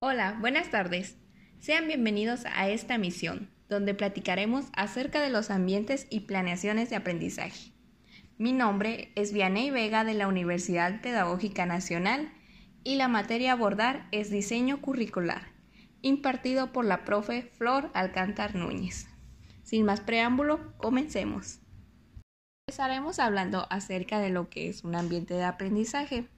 Hola, buenas tardes. Sean bienvenidos a esta misión, donde platicaremos acerca de los ambientes y planeaciones de aprendizaje. Mi nombre es Vianey Vega de la Universidad Pedagógica Nacional y la materia a abordar es diseño curricular, impartido por la profe Flor Alcántar Núñez. Sin más preámbulo, comencemos. Empezaremos hablando acerca de lo que es un ambiente de aprendizaje.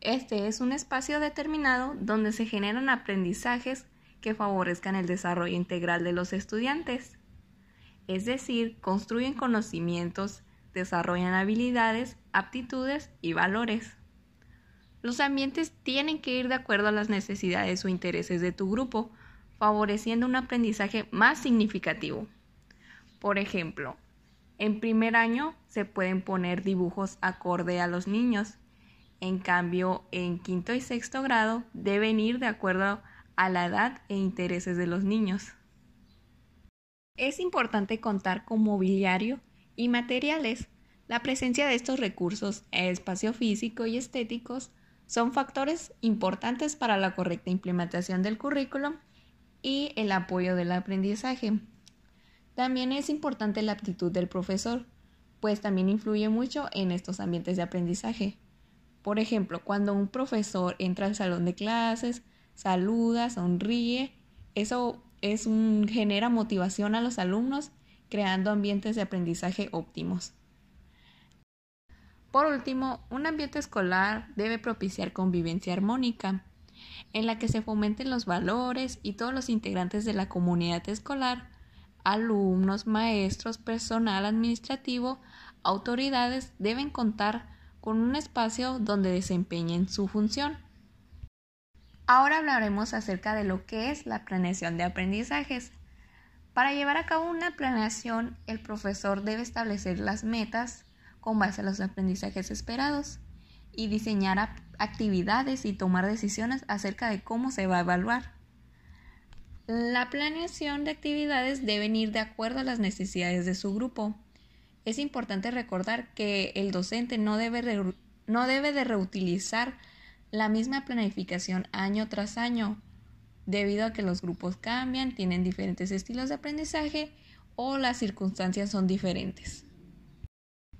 Este es un espacio determinado donde se generan aprendizajes que favorezcan el desarrollo integral de los estudiantes. Es decir, construyen conocimientos, desarrollan habilidades, aptitudes y valores. Los ambientes tienen que ir de acuerdo a las necesidades o intereses de tu grupo, favoreciendo un aprendizaje más significativo. Por ejemplo, en primer año se pueden poner dibujos acorde a los niños. En cambio, en quinto y sexto grado deben ir de acuerdo a la edad e intereses de los niños. Es importante contar con mobiliario y materiales. La presencia de estos recursos, espacio físico y estéticos, son factores importantes para la correcta implementación del currículum y el apoyo del aprendizaje. También es importante la aptitud del profesor, pues también influye mucho en estos ambientes de aprendizaje. Por ejemplo, cuando un profesor entra al salón de clases, saluda, sonríe, eso es un, genera motivación a los alumnos, creando ambientes de aprendizaje óptimos. Por último, un ambiente escolar debe propiciar convivencia armónica, en la que se fomenten los valores y todos los integrantes de la comunidad escolar alumnos, maestros, personal administrativo, autoridades deben contar con un espacio donde desempeñen su función. Ahora hablaremos acerca de lo que es la planeación de aprendizajes. Para llevar a cabo una planeación, el profesor debe establecer las metas con base a los aprendizajes esperados y diseñar actividades y tomar decisiones acerca de cómo se va a evaluar. La planeación de actividades debe ir de acuerdo a las necesidades de su grupo. Es importante recordar que el docente no debe, no debe de reutilizar la misma planificación año tras año, debido a que los grupos cambian, tienen diferentes estilos de aprendizaje o las circunstancias son diferentes.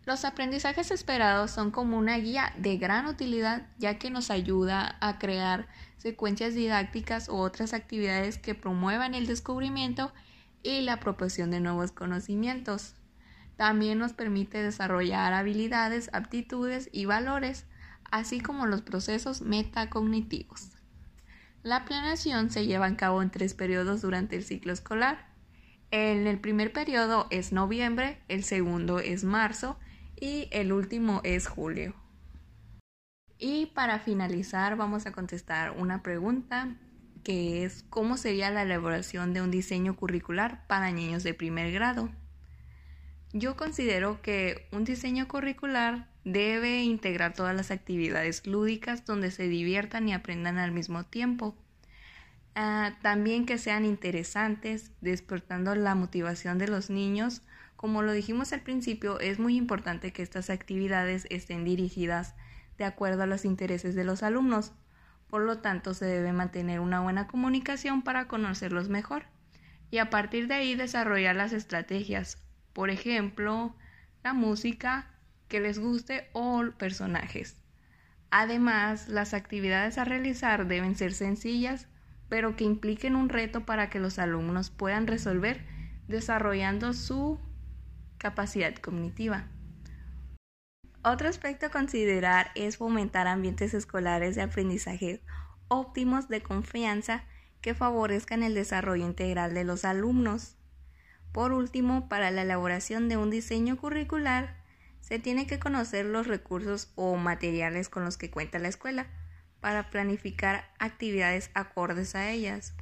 Los aprendizajes esperados son como una guía de gran utilidad ya que nos ayuda a crear secuencias didácticas u otras actividades que promuevan el descubrimiento y la apropiación de nuevos conocimientos. También nos permite desarrollar habilidades, aptitudes y valores, así como los procesos metacognitivos. La planeación se lleva a cabo en tres periodos durante el ciclo escolar. En el primer periodo es noviembre, el segundo es marzo y el último es julio. Y para finalizar vamos a contestar una pregunta que es ¿cómo sería la elaboración de un diseño curricular para niños de primer grado? Yo considero que un diseño curricular debe integrar todas las actividades lúdicas donde se diviertan y aprendan al mismo tiempo. Ah, también que sean interesantes, despertando la motivación de los niños como lo dijimos al principio, es muy importante que estas actividades estén dirigidas de acuerdo a los intereses de los alumnos. Por lo tanto, se debe mantener una buena comunicación para conocerlos mejor y a partir de ahí desarrollar las estrategias, por ejemplo, la música que les guste o personajes. Además, las actividades a realizar deben ser sencillas, pero que impliquen un reto para que los alumnos puedan resolver desarrollando su capacidad cognitiva. Otro aspecto a considerar es fomentar ambientes escolares de aprendizaje óptimos de confianza que favorezcan el desarrollo integral de los alumnos. Por último, para la elaboración de un diseño curricular, se tiene que conocer los recursos o materiales con los que cuenta la escuela para planificar actividades acordes a ellas.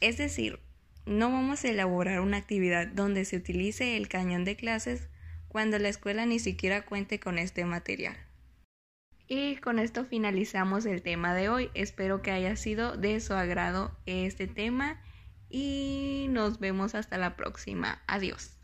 Es decir, no vamos a elaborar una actividad donde se utilice el cañón de clases cuando la escuela ni siquiera cuente con este material. Y con esto finalizamos el tema de hoy. Espero que haya sido de su agrado este tema y nos vemos hasta la próxima. Adiós.